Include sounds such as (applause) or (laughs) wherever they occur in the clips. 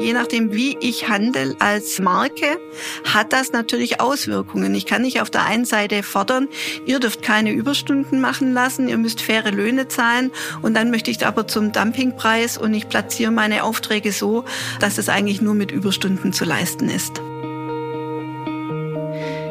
Je nachdem, wie ich handle als Marke, hat das natürlich Auswirkungen. Ich kann nicht auf der einen Seite fordern, ihr dürft keine Überstunden machen lassen, ihr müsst faire Löhne zahlen und dann möchte ich aber zum Dumpingpreis und ich platziere meine Aufträge so, dass es eigentlich nur mit Überstunden zu leisten ist.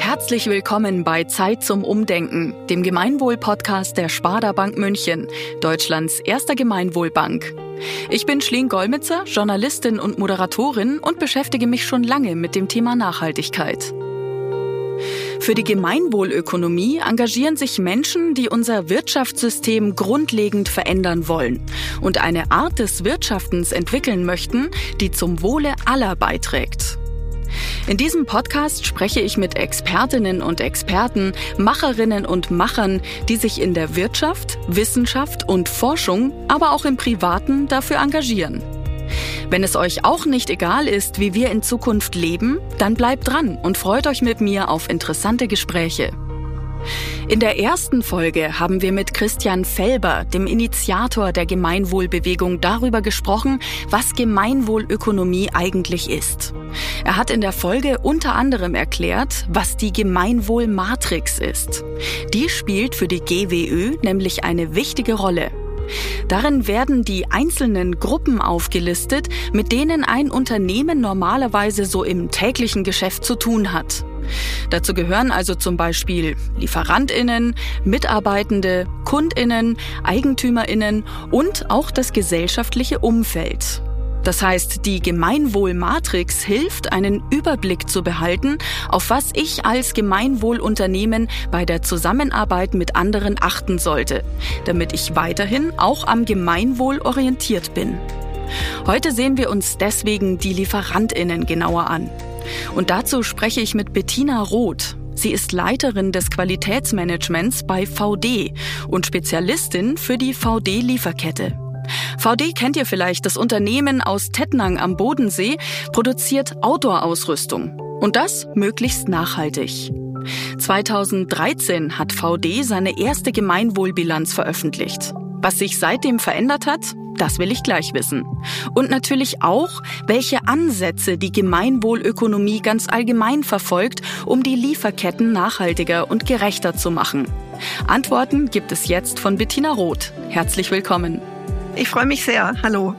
Herzlich willkommen bei Zeit zum Umdenken, dem Gemeinwohl-Podcast der Sparda Bank München, Deutschlands erster Gemeinwohlbank. Ich bin Schleen Golmitzer, Journalistin und Moderatorin und beschäftige mich schon lange mit dem Thema Nachhaltigkeit. Für die Gemeinwohlökonomie engagieren sich Menschen, die unser Wirtschaftssystem grundlegend verändern wollen und eine Art des Wirtschaftens entwickeln möchten, die zum Wohle aller beiträgt. In diesem Podcast spreche ich mit Expertinnen und Experten, Macherinnen und Machern, die sich in der Wirtschaft, Wissenschaft und Forschung, aber auch im Privaten dafür engagieren. Wenn es euch auch nicht egal ist, wie wir in Zukunft leben, dann bleibt dran und freut euch mit mir auf interessante Gespräche. In der ersten Folge haben wir mit Christian Felber, dem Initiator der Gemeinwohlbewegung, darüber gesprochen, was Gemeinwohlökonomie eigentlich ist. Er hat in der Folge unter anderem erklärt, was die Gemeinwohlmatrix ist. Die spielt für die GWÖ nämlich eine wichtige Rolle. Darin werden die einzelnen Gruppen aufgelistet, mit denen ein Unternehmen normalerweise so im täglichen Geschäft zu tun hat. Dazu gehören also zum Beispiel Lieferantinnen, Mitarbeitende, Kundinnen, Eigentümerinnen und auch das gesellschaftliche Umfeld. Das heißt, die Gemeinwohlmatrix hilft, einen Überblick zu behalten, auf was ich als Gemeinwohlunternehmen bei der Zusammenarbeit mit anderen achten sollte, damit ich weiterhin auch am Gemeinwohl orientiert bin. Heute sehen wir uns deswegen die Lieferantinnen genauer an. Und dazu spreche ich mit Bettina Roth. Sie ist Leiterin des Qualitätsmanagements bei VD und Spezialistin für die VD-Lieferkette. VD kennt ihr vielleicht, das Unternehmen aus Tettnang am Bodensee produziert Outdoor-Ausrüstung. Und das möglichst nachhaltig. 2013 hat VD seine erste Gemeinwohlbilanz veröffentlicht. Was sich seitdem verändert hat, das will ich gleich wissen. Und natürlich auch, welche Ansätze die Gemeinwohlökonomie ganz allgemein verfolgt, um die Lieferketten nachhaltiger und gerechter zu machen. Antworten gibt es jetzt von Bettina Roth. Herzlich willkommen. Ich freue mich sehr. Hallo.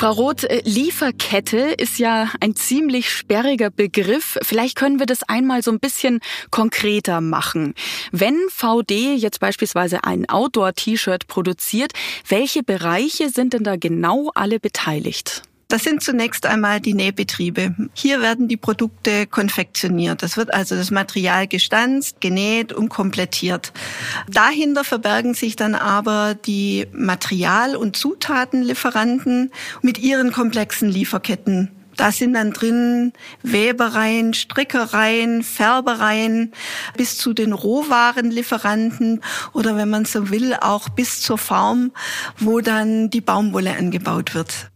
Frau Roth, äh, Lieferkette ist ja ein ziemlich sperriger Begriff. Vielleicht können wir das einmal so ein bisschen konkreter machen. Wenn VD jetzt beispielsweise ein Outdoor-T-Shirt produziert, welche Bereiche sind denn da genau alle beteiligt? Das sind zunächst einmal die Nähbetriebe. Hier werden die Produkte konfektioniert. Das wird also das Material gestanzt, genäht und komplettiert. Dahinter verbergen sich dann aber die Material- und Zutatenlieferanten mit ihren komplexen Lieferketten. Da sind dann drin Webereien, Strickereien, Färbereien bis zu den Rohwarenlieferanten oder wenn man so will, auch bis zur Farm, wo dann die Baumwolle angebaut wird.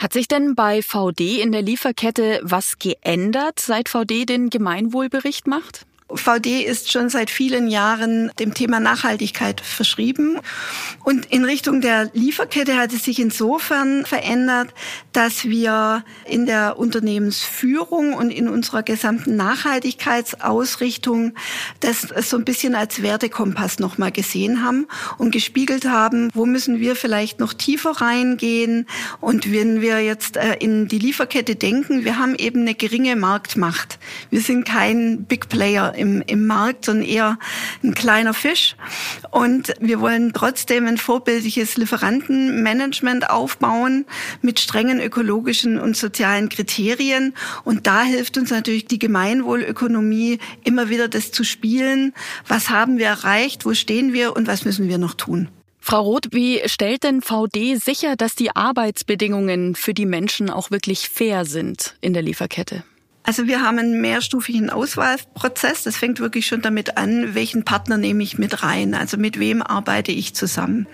Hat sich denn bei VD in der Lieferkette was geändert, seit VD den Gemeinwohlbericht macht? VD ist schon seit vielen Jahren dem Thema Nachhaltigkeit verschrieben. Und in Richtung der Lieferkette hat es sich insofern verändert, dass wir in der Unternehmensführung und in unserer gesamten Nachhaltigkeitsausrichtung das so ein bisschen als Wertekompass nochmal gesehen haben und gespiegelt haben, wo müssen wir vielleicht noch tiefer reingehen. Und wenn wir jetzt äh, in die Lieferkette denken, wir haben eben eine geringe Marktmacht. Wir sind kein Big Player im, im Markt, sondern eher ein kleiner Fisch. Und wir wollen trotzdem ein vorbildliches Lieferantenmanagement aufbauen mit strengen ökologischen und sozialen Kriterien. Und da hilft uns natürlich die Gemeinwohlökonomie immer wieder das zu spielen. Was haben wir erreicht? Wo stehen wir? Und was müssen wir noch tun? Frau Roth, wie stellt denn VD sicher, dass die Arbeitsbedingungen für die Menschen auch wirklich fair sind in der Lieferkette? Also wir haben einen mehrstufigen Auswahlprozess. Das fängt wirklich schon damit an, welchen Partner nehme ich mit rein, also mit wem arbeite ich zusammen.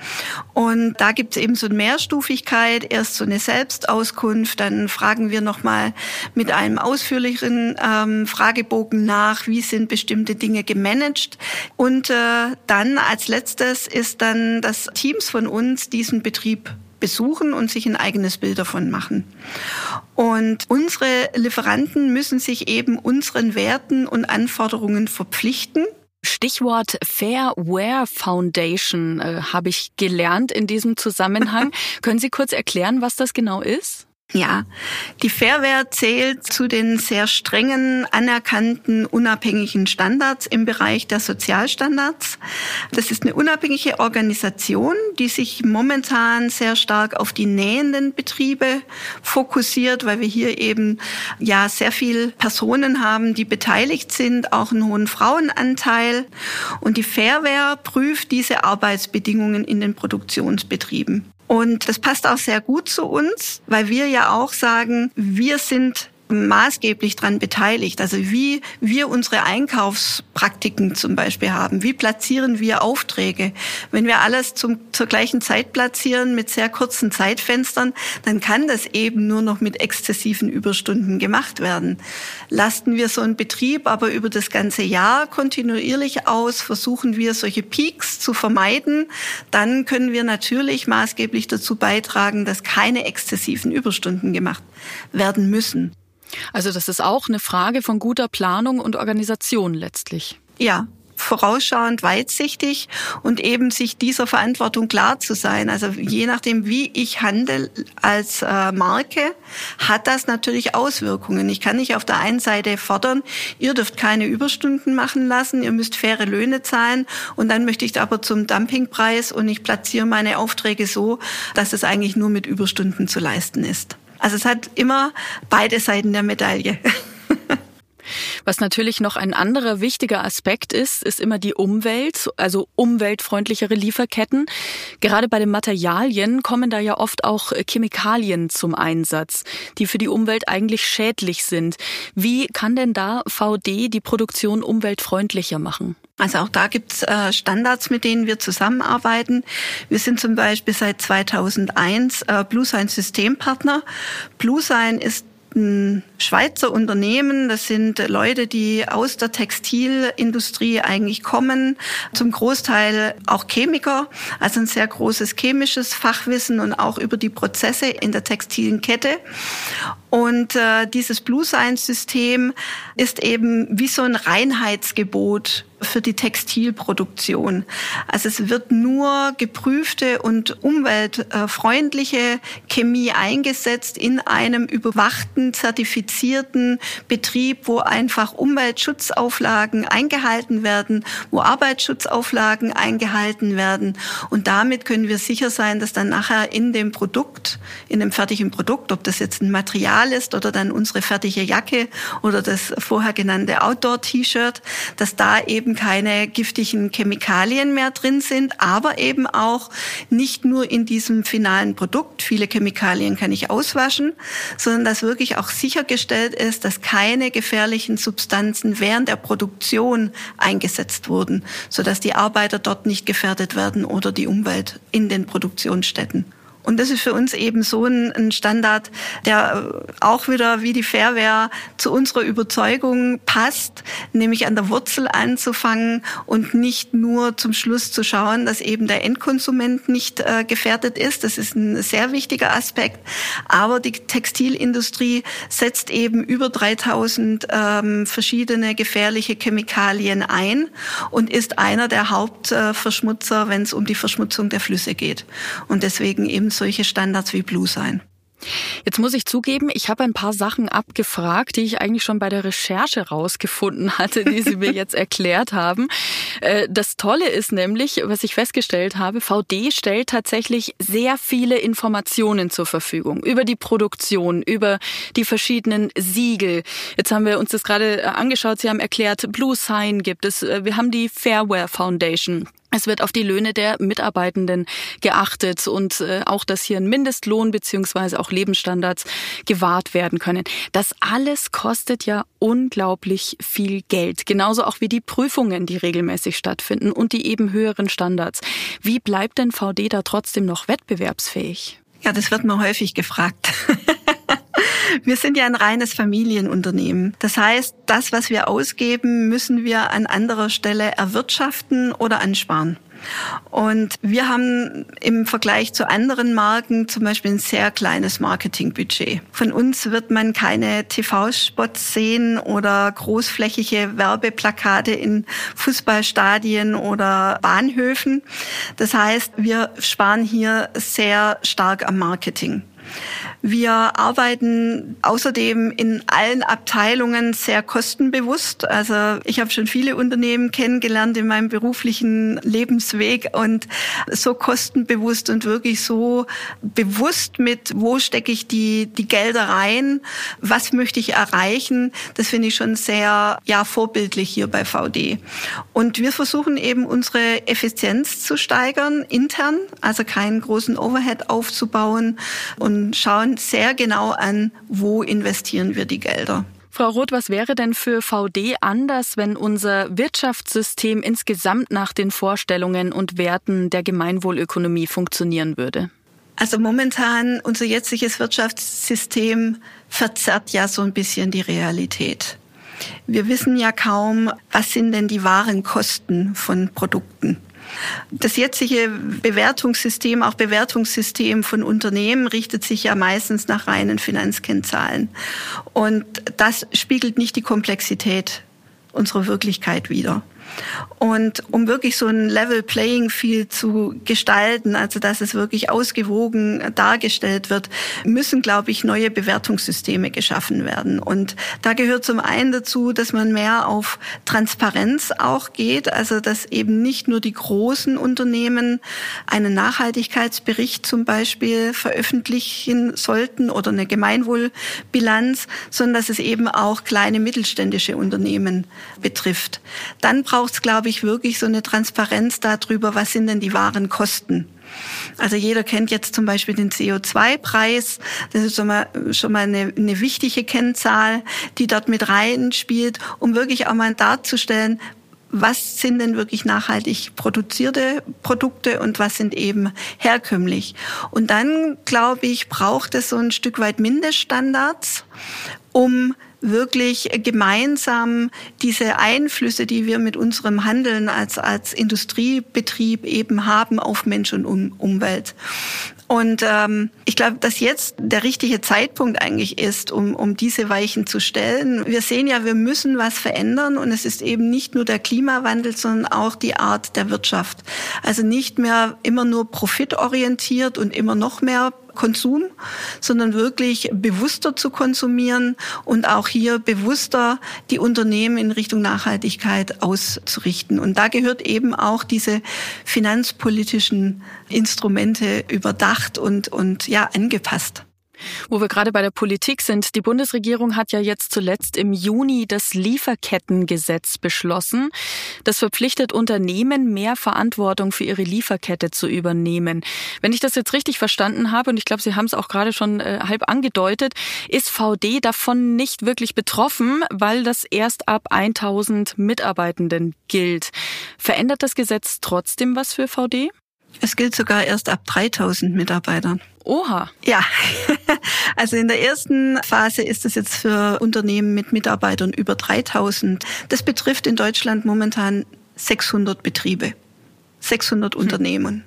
Und da gibt es eben so eine Mehrstufigkeit, erst so eine Selbstauskunft, dann fragen wir nochmal mit einem ausführlicheren ähm, Fragebogen nach, wie sind bestimmte Dinge gemanagt. Und äh, dann als letztes ist dann das Teams von uns diesen Betrieb besuchen und sich ein eigenes Bild davon machen. Und unsere Lieferanten müssen sich eben unseren Werten und Anforderungen verpflichten. Stichwort Fair Wear Foundation äh, habe ich gelernt in diesem Zusammenhang. (laughs) Können Sie kurz erklären, was das genau ist? Ja, die Fairware zählt zu den sehr strengen, anerkannten, unabhängigen Standards im Bereich der Sozialstandards. Das ist eine unabhängige Organisation, die sich momentan sehr stark auf die nähenden Betriebe fokussiert, weil wir hier eben ja sehr viel Personen haben, die beteiligt sind, auch einen hohen Frauenanteil. Und die Fairware prüft diese Arbeitsbedingungen in den Produktionsbetrieben. Und das passt auch sehr gut zu uns, weil wir ja auch sagen, wir sind maßgeblich daran beteiligt. Also wie wir unsere Einkaufspraktiken zum Beispiel haben. Wie platzieren wir Aufträge? Wenn wir alles zum, zur gleichen Zeit platzieren mit sehr kurzen Zeitfenstern, dann kann das eben nur noch mit exzessiven Überstunden gemacht werden. Lasten wir so einen Betrieb aber über das ganze Jahr kontinuierlich aus, versuchen wir solche Peaks zu vermeiden, dann können wir natürlich maßgeblich dazu beitragen, dass keine exzessiven Überstunden gemacht werden müssen. Also das ist auch eine Frage von guter Planung und Organisation letztlich. Ja, vorausschauend, weitsichtig und eben sich dieser Verantwortung klar zu sein. Also je nachdem, wie ich handle als äh, Marke, hat das natürlich Auswirkungen. Ich kann nicht auf der einen Seite fordern, ihr dürft keine Überstunden machen lassen, ihr müsst faire Löhne zahlen und dann möchte ich aber zum Dumpingpreis und ich platziere meine Aufträge so, dass es eigentlich nur mit Überstunden zu leisten ist. Also es hat immer beide Seiten der Medaille. (laughs) Was natürlich noch ein anderer wichtiger Aspekt ist, ist immer die Umwelt, also umweltfreundlichere Lieferketten. Gerade bei den Materialien kommen da ja oft auch Chemikalien zum Einsatz, die für die Umwelt eigentlich schädlich sind. Wie kann denn da VD die Produktion umweltfreundlicher machen? Also auch da gibt's äh, Standards, mit denen wir zusammenarbeiten. Wir sind zum Beispiel seit 2001 äh, BlueSign Systempartner. BlueSign ist ein Schweizer Unternehmen. Das sind Leute, die aus der Textilindustrie eigentlich kommen. Zum Großteil auch Chemiker, also ein sehr großes chemisches Fachwissen und auch über die Prozesse in der textilen Kette. Und äh, dieses Blue Science System ist eben wie so ein Reinheitsgebot für die Textilproduktion. Also es wird nur geprüfte und umweltfreundliche Chemie eingesetzt in einem überwachten, zertifizierten Betrieb, wo einfach Umweltschutzauflagen eingehalten werden, wo Arbeitsschutzauflagen eingehalten werden. Und damit können wir sicher sein, dass dann nachher in dem Produkt, in dem fertigen Produkt, ob das jetzt ein Material ist oder dann unsere fertige Jacke oder das vorher genannte Outdoor-T-Shirt, dass da eben keine giftigen Chemikalien mehr drin sind, aber eben auch nicht nur in diesem finalen Produkt, viele Chemikalien kann ich auswaschen, sondern dass wirklich auch sichergestellt ist, dass keine gefährlichen Substanzen während der Produktion eingesetzt wurden, sodass die Arbeiter dort nicht gefährdet werden oder die Umwelt in den Produktionsstätten. Und das ist für uns eben so ein, Standard, der auch wieder wie die Fairware zu unserer Überzeugung passt, nämlich an der Wurzel anzufangen und nicht nur zum Schluss zu schauen, dass eben der Endkonsument nicht äh, gefährdet ist. Das ist ein sehr wichtiger Aspekt. Aber die Textilindustrie setzt eben über 3000 ähm, verschiedene gefährliche Chemikalien ein und ist einer der Hauptverschmutzer, wenn es um die Verschmutzung der Flüsse geht. Und deswegen eben solche Standards wie Blue sein. Jetzt muss ich zugeben, ich habe ein paar Sachen abgefragt, die ich eigentlich schon bei der Recherche rausgefunden hatte, die Sie mir (laughs) jetzt erklärt haben. Äh, das Tolle ist nämlich, was ich festgestellt habe, VD stellt tatsächlich sehr viele Informationen zur Verfügung über die Produktion, über die verschiedenen Siegel. Jetzt haben wir uns das gerade angeschaut. Sie haben erklärt, Blue Sign gibt es. Äh, wir haben die Fairware Foundation. Es wird auf die Löhne der Mitarbeitenden geachtet und äh, auch, dass hier ein Mindestlohn beziehungsweise auch Lebensstandards gewahrt werden können. Das alles kostet ja unglaublich viel Geld. Genauso auch wie die Prüfungen, die regelmäßig stattfinden und die eben höheren Standards. Wie bleibt denn VD da trotzdem noch wettbewerbsfähig? Ja, das wird mir häufig gefragt. Wir sind ja ein reines Familienunternehmen. Das heißt, das, was wir ausgeben, müssen wir an anderer Stelle erwirtschaften oder ansparen. Und wir haben im Vergleich zu anderen Marken zum Beispiel ein sehr kleines Marketingbudget. Von uns wird man keine TV-Spots sehen oder großflächige Werbeplakate in Fußballstadien oder Bahnhöfen. Das heißt, wir sparen hier sehr stark am Marketing. Wir arbeiten außerdem in allen Abteilungen sehr kostenbewusst. Also ich habe schon viele Unternehmen kennengelernt in meinem beruflichen Lebensweg und so kostenbewusst und wirklich so bewusst mit, wo stecke ich die, die Gelder rein, was möchte ich erreichen, das finde ich schon sehr ja, vorbildlich hier bei VD. Und wir versuchen eben unsere Effizienz zu steigern intern, also keinen großen Overhead aufzubauen und schauen, schauen sehr genau an, wo investieren wir die Gelder. Frau Roth, was wäre denn für VD anders, wenn unser Wirtschaftssystem insgesamt nach den Vorstellungen und Werten der Gemeinwohlökonomie funktionieren würde? Also momentan unser jetziges Wirtschaftssystem verzerrt ja so ein bisschen die Realität. Wir wissen ja kaum, was sind denn die wahren Kosten von Produkten. Das jetzige Bewertungssystem, auch Bewertungssystem von Unternehmen, richtet sich ja meistens nach reinen Finanzkennzahlen. Und das spiegelt nicht die Komplexität unserer Wirklichkeit wider. Und um wirklich so ein Level Playing Field zu gestalten, also dass es wirklich ausgewogen dargestellt wird, müssen, glaube ich, neue Bewertungssysteme geschaffen werden. Und da gehört zum einen dazu, dass man mehr auf Transparenz auch geht, also dass eben nicht nur die großen Unternehmen einen Nachhaltigkeitsbericht zum Beispiel veröffentlichen sollten oder eine Gemeinwohlbilanz, sondern dass es eben auch kleine mittelständische Unternehmen betrifft. Dann braucht es, glaube ich, wirklich so eine Transparenz darüber, was sind denn die wahren Kosten. Also jeder kennt jetzt zum Beispiel den CO2-Preis. Das ist schon mal, schon mal eine, eine wichtige Kennzahl, die dort mit reinspielt, um wirklich auch mal darzustellen, was sind denn wirklich nachhaltig produzierte Produkte und was sind eben herkömmlich. Und dann, glaube ich, braucht es so ein Stück weit Mindeststandards, um wirklich gemeinsam diese Einflüsse, die wir mit unserem Handeln als, als Industriebetrieb eben haben auf Mensch und um Umwelt. Und ähm, ich glaube, dass jetzt der richtige Zeitpunkt eigentlich ist, um, um diese Weichen zu stellen. Wir sehen ja, wir müssen was verändern und es ist eben nicht nur der Klimawandel, sondern auch die Art der Wirtschaft. Also nicht mehr immer nur profitorientiert und immer noch mehr Konsum, sondern wirklich bewusster zu konsumieren und auch hier bewusster die Unternehmen in Richtung Nachhaltigkeit auszurichten. Und da gehört eben auch diese finanzpolitischen Instrumente überdacht und, und ja, angepasst. Wo wir gerade bei der Politik sind, die Bundesregierung hat ja jetzt zuletzt im Juni das Lieferkettengesetz beschlossen. Das verpflichtet Unternehmen, mehr Verantwortung für ihre Lieferkette zu übernehmen. Wenn ich das jetzt richtig verstanden habe, und ich glaube, Sie haben es auch gerade schon äh, halb angedeutet, ist VD davon nicht wirklich betroffen, weil das erst ab 1000 Mitarbeitenden gilt. Verändert das Gesetz trotzdem was für VD? Es gilt sogar erst ab 3000 Mitarbeitern. Oha. Ja, (laughs) also in der ersten Phase ist es jetzt für Unternehmen mit Mitarbeitern über 3000. Das betrifft in Deutschland momentan 600 Betriebe, 600 hm. Unternehmen.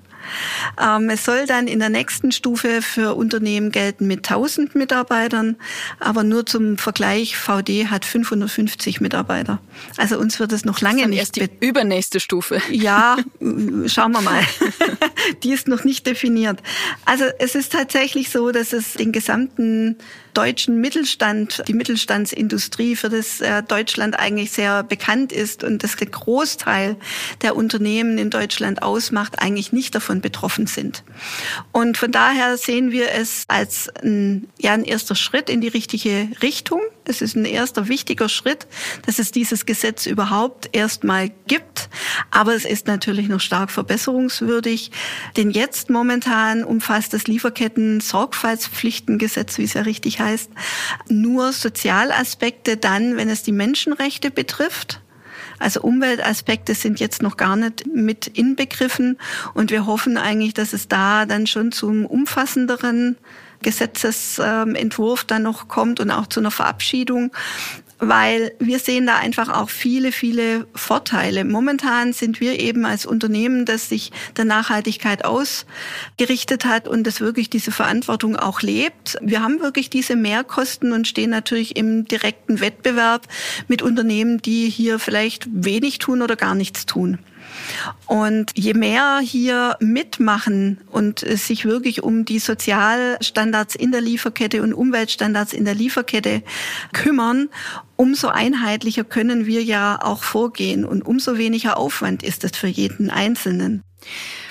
Ähm, es soll dann in der nächsten Stufe für Unternehmen gelten mit 1000 Mitarbeitern, aber nur zum Vergleich, VD hat 550 Mitarbeiter. Also uns wird es noch lange das nicht. Erst die übernächste Stufe. Ja, (laughs) schauen wir mal. (laughs) die ist noch nicht definiert. Also es ist tatsächlich so, dass es den gesamten deutschen Mittelstand, die Mittelstandsindustrie, für das äh, Deutschland eigentlich sehr bekannt ist und das der Großteil der Unternehmen in Deutschland ausmacht, eigentlich nicht davon betroffen sind. Und von daher sehen wir es als ein, ja, ein erster Schritt in die richtige Richtung. Es ist ein erster wichtiger Schritt, dass es dieses Gesetz überhaupt erstmal gibt. Aber es ist natürlich noch stark verbesserungswürdig, denn jetzt momentan umfasst das Lieferketten-Sorgfaltspflichtengesetz, wie es ja richtig heißt, nur Sozialaspekte dann, wenn es die Menschenrechte betrifft. Also Umweltaspekte sind jetzt noch gar nicht mit inbegriffen und wir hoffen eigentlich, dass es da dann schon zum umfassenderen Gesetzesentwurf dann noch kommt und auch zu einer Verabschiedung. weil wir sehen da einfach auch viele, viele Vorteile. Momentan sind wir eben als Unternehmen, das sich der Nachhaltigkeit ausgerichtet hat und das wirklich diese Verantwortung auch lebt. Wir haben wirklich diese Mehrkosten und stehen natürlich im direkten Wettbewerb mit Unternehmen, die hier vielleicht wenig tun oder gar nichts tun. Und je mehr hier mitmachen und sich wirklich um die Sozialstandards in der Lieferkette und Umweltstandards in der Lieferkette kümmern, umso einheitlicher können wir ja auch vorgehen und umso weniger Aufwand ist es für jeden Einzelnen.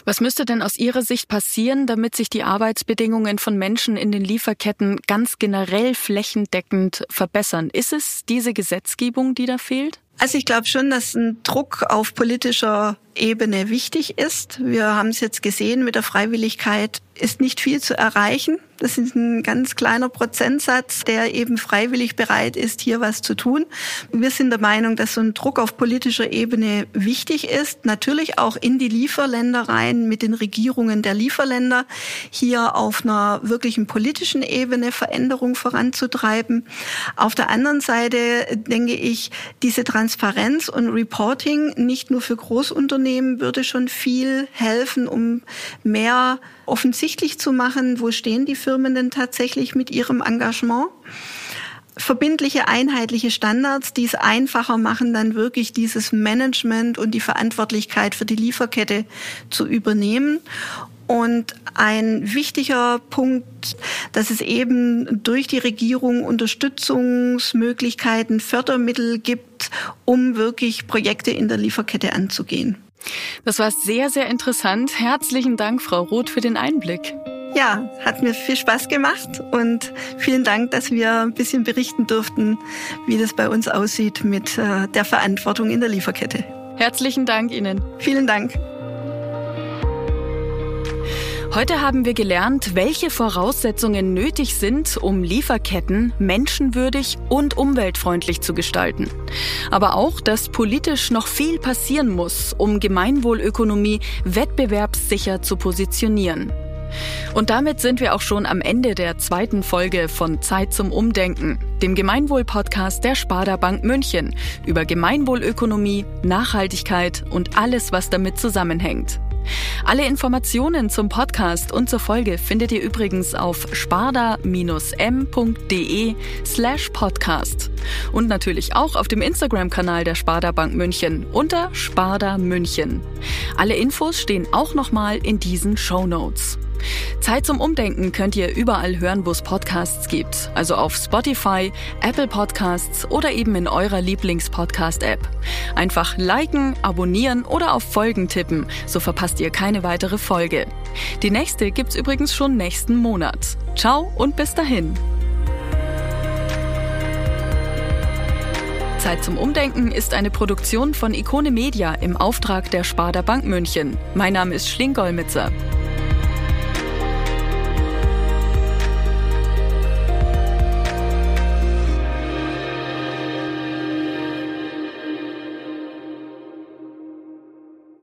Was müsste denn aus Ihrer Sicht passieren, damit sich die Arbeitsbedingungen von Menschen in den Lieferketten ganz generell flächendeckend verbessern? Ist es diese Gesetzgebung, die da fehlt? Also ich glaube schon, dass ein Druck auf politischer Ebene wichtig ist. Wir haben es jetzt gesehen mit der Freiwilligkeit ist nicht viel zu erreichen. Das ist ein ganz kleiner Prozentsatz, der eben freiwillig bereit ist, hier was zu tun. Wir sind der Meinung, dass so ein Druck auf politischer Ebene wichtig ist. Natürlich auch in die Lieferländer rein mit den Regierungen der Lieferländer hier auf einer wirklichen politischen Ebene Veränderung voranzutreiben. Auf der anderen Seite denke ich, diese Transparenz und Reporting nicht nur für Großunternehmen würde schon viel helfen, um mehr offensichtlich zu machen, wo stehen die Firmen denn tatsächlich mit ihrem Engagement. Verbindliche, einheitliche Standards, die es einfacher machen, dann wirklich dieses Management und die Verantwortlichkeit für die Lieferkette zu übernehmen. Und ein wichtiger Punkt, dass es eben durch die Regierung Unterstützungsmöglichkeiten, Fördermittel gibt, um wirklich Projekte in der Lieferkette anzugehen. Das war sehr, sehr interessant. Herzlichen Dank, Frau Roth, für den Einblick. Ja, hat mir viel Spaß gemacht und vielen Dank, dass wir ein bisschen berichten durften, wie das bei uns aussieht mit äh, der Verantwortung in der Lieferkette. Herzlichen Dank Ihnen. Vielen Dank. Heute haben wir gelernt, welche Voraussetzungen nötig sind, um Lieferketten menschenwürdig und umweltfreundlich zu gestalten. Aber auch, dass politisch noch viel passieren muss, um Gemeinwohlökonomie wettbewerbssicher zu positionieren. Und damit sind wir auch schon am Ende der zweiten Folge von Zeit zum Umdenken, dem Gemeinwohl-Podcast der Sparda Bank München über Gemeinwohlökonomie, Nachhaltigkeit und alles, was damit zusammenhängt. Alle Informationen zum Podcast und zur Folge findet ihr übrigens auf sparda-m.de slash podcast und natürlich auch auf dem Instagram-Kanal der Sparda Bank München unter Sparda München. Alle Infos stehen auch nochmal in diesen Show Notes. Zeit zum Umdenken könnt ihr überall hören, wo es Podcasts gibt. Also auf Spotify, Apple Podcasts oder eben in eurer Lieblings-Podcast-App. Einfach liken, abonnieren oder auf Folgen tippen, so verpasst ihr keine weitere Folge. Die nächste gibt's übrigens schon nächsten Monat. Ciao und bis dahin. Zeit zum Umdenken ist eine Produktion von Ikone Media im Auftrag der Sparda Bank München. Mein Name ist Schlingolmitzer.